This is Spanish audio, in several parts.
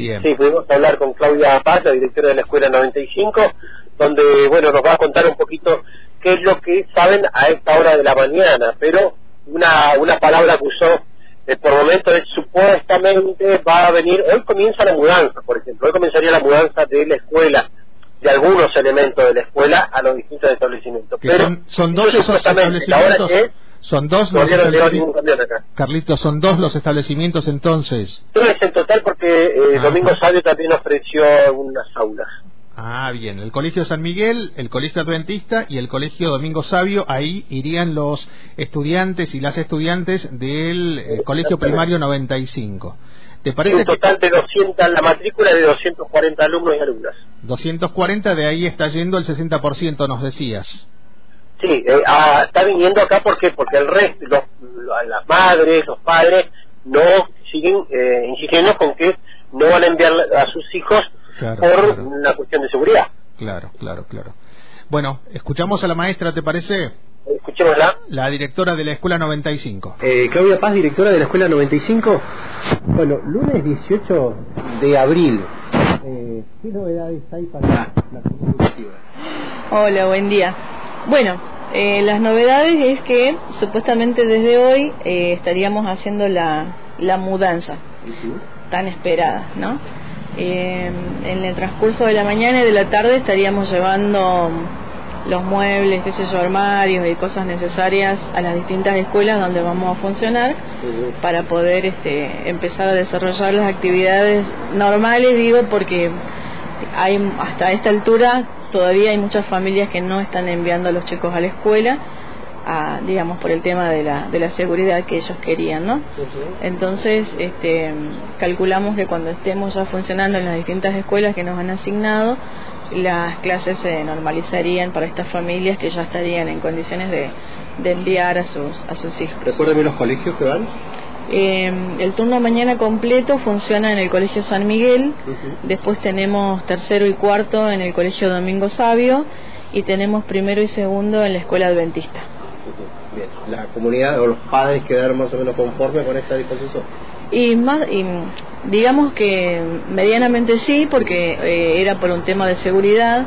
Bien. Sí, pudimos hablar con Claudia Paz, la directora de la Escuela 95, donde, bueno, nos va a contar un poquito qué es lo que saben a esta hora de la mañana, pero una, una palabra que usó eh, por momento es supuestamente va a venir, hoy comienza la mudanza, por ejemplo, hoy comenzaría la mudanza de la escuela, de algunos elementos de la escuela a los distintos establecimientos. Que pero son, son dos eso esos supuestamente, la hora establecimientos. es, Son dos los establecimientos. Carlitos, son dos los establecimientos entonces. Tres en total porque eh, Ajá. Domingo Sabio también ofreció unas aulas. Ah, bien. El Colegio San Miguel, el Colegio Adventista y el Colegio Domingo Sabio, ahí irían los estudiantes y las estudiantes del eh, Colegio Primario 95. ¿Te parece un que total de 200, la matrícula de 240 alumnos y alumnas. 240 de ahí está yendo el 60%, nos decías? Sí, eh, ah, está viniendo acá porque porque el resto, los, lo- las madres, los padres, no siguen eh, insistiendo con que no van a enviar a sus hijos Claro, por claro. una cuestión de seguridad. Claro, claro, claro. Bueno, escuchamos a la maestra, ¿te parece? Escuchémosla. La directora de la Escuela 95. Eh, Claudia Paz, directora de la Escuela 95. Bueno, lunes 18 de abril. Eh, ¿Qué novedades hay para la comunidad educativa? Hola, buen día. Bueno, eh, las novedades es que supuestamente desde hoy eh, estaríamos haciendo la, la mudanza. Tan esperada, ¿no? Eh, en el transcurso de la mañana y de la tarde estaríamos llevando los muebles, qué sé yo, armarios y cosas necesarias a las distintas escuelas donde vamos a funcionar para poder este, empezar a desarrollar las actividades normales, digo, porque hay hasta esta altura todavía hay muchas familias que no están enviando a los chicos a la escuela, a, digamos, por el tema de la, de la seguridad que ellos querían, ¿no? Entonces, este, calculamos que cuando estemos ya funcionando en las distintas escuelas que nos han asignado, las clases se normalizarían para estas familias que ya estarían en condiciones de, de enviar a sus, a sus hijos. Recuérdame los colegios que van. Eh, el turno mañana completo funciona en el Colegio San Miguel, después tenemos tercero y cuarto en el Colegio Domingo Sabio y tenemos primero y segundo en la Escuela Adventista. Bien, la comunidad o los padres quedaron más o menos conformes con esta disposición. Y más, y digamos que medianamente sí, porque eh, era por un tema de seguridad,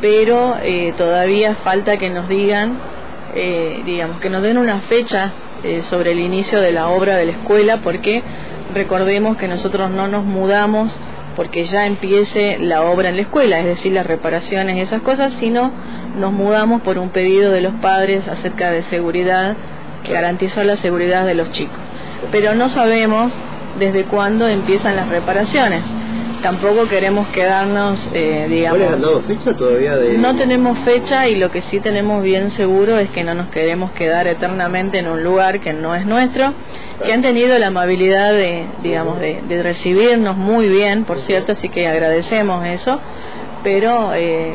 pero eh, todavía falta que nos digan, eh, digamos, que nos den una fecha eh, sobre el inicio de la obra de la escuela, porque recordemos que nosotros no nos mudamos porque ya empiece la obra en la escuela, es decir, las reparaciones y esas cosas, sino nos mudamos por un pedido de los padres acerca de seguridad, que garantizar la seguridad de los chicos. Pero no sabemos desde cuándo empiezan las reparaciones. Tampoco queremos quedarnos, eh, ¿No digamos... han dado fecha todavía de.? No tenemos fecha y lo que sí tenemos bien seguro es que no nos queremos quedar eternamente en un lugar que no es nuestro, que han tenido la amabilidad de, digamos, de, de recibirnos muy bien, por cierto, así que agradecemos eso, pero eh,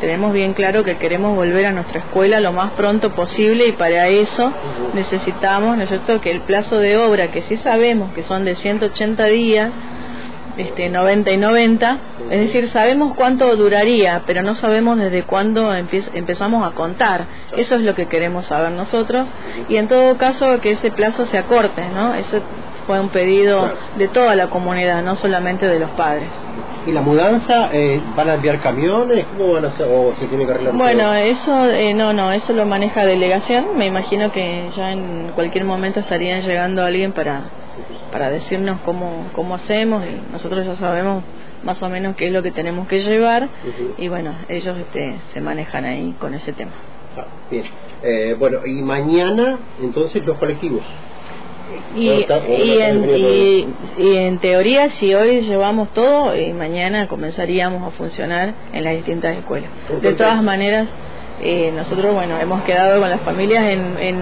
tenemos bien claro que queremos volver a nuestra escuela lo más pronto posible y para eso necesitamos, ¿no es cierto?, que el plazo de obra, que sí sabemos que son de 180 días, este, 90 y 90, es decir, sabemos cuánto duraría, pero no sabemos desde cuándo empie- empezamos a contar. Eso es lo que queremos saber nosotros y en todo caso que ese plazo se acorte, ¿no? Eso fue un pedido de toda la comunidad, no solamente de los padres. ¿Y la mudanza? Eh, ¿Van a enviar camiones? ¿Cómo van a hacer? ¿O se tiene que arreglar Bueno, todo? eso eh, no, no, eso lo maneja delegación. Me imagino que ya en cualquier momento estarían llegando alguien para, para decirnos cómo, cómo hacemos. Y nosotros ya sabemos más o menos qué es lo que tenemos que llevar y bueno, ellos este, se manejan ahí con ese tema. Ah, bien. Eh, bueno, y mañana, entonces, los colectivos. Y, está- en, y- y en teoría, si hoy llevamos todo, y mañana comenzaríamos a funcionar en las distintas escuelas. De todas maneras, eh, nosotros, bueno, hemos quedado con las familias en, en,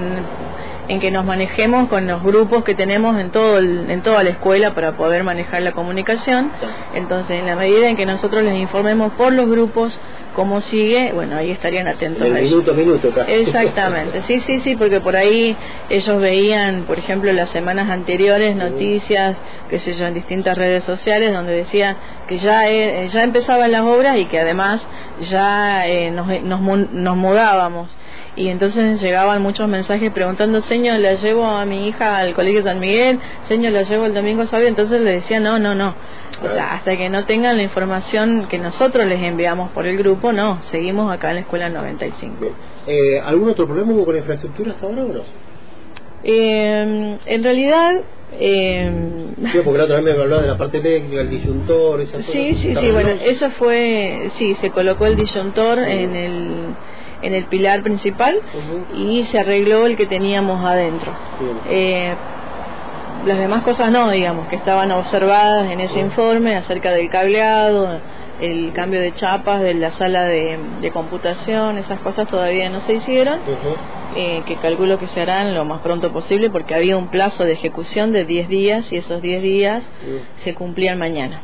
en que nos manejemos con los grupos que tenemos en, todo el- en toda la escuela para poder manejar la comunicación. Entonces, en la medida en que nosotros les informemos por los grupos cómo sigue, bueno, ahí estarían atentos En a el eso. minuto a minuto casi. Exactamente, sí, sí, sí, porque por ahí ellos veían, por ejemplo, las semanas anteriores noticias, qué sé yo, en distintas redes sociales donde decía que ya eh, ya empezaban las obras y que además ya eh, nos, nos, nos mudábamos. Y entonces llegaban muchos mensajes preguntando, señor, la llevo a mi hija al colegio San Miguel, señor, la llevo el domingo sabio, entonces le decía, no, no, no, o sea, hasta que no tengan la información que nosotros les enviamos por el grupo, no, seguimos acá en la escuela 95. Eh, ¿Algún otro problema hubo con la infraestructura hasta ahora o no? Eh, en realidad... Eh, sí, porque la otra vez me hablaba de la parte técnica, el disyuntor, esas Sí, sí, sí, bueno, eso fue, sí, se colocó el disyuntor en el en el pilar principal y se arregló el que teníamos adentro. Eh, las demás cosas no, digamos, que estaban observadas en ese informe acerca del cableado, el cambio de chapas de la sala de, computación, esas cosas todavía no se hicieron, eh, que calculo que se harán lo más pronto posible porque había un plazo de ejecución de 10 días y esos 10 días se cumplían mañana.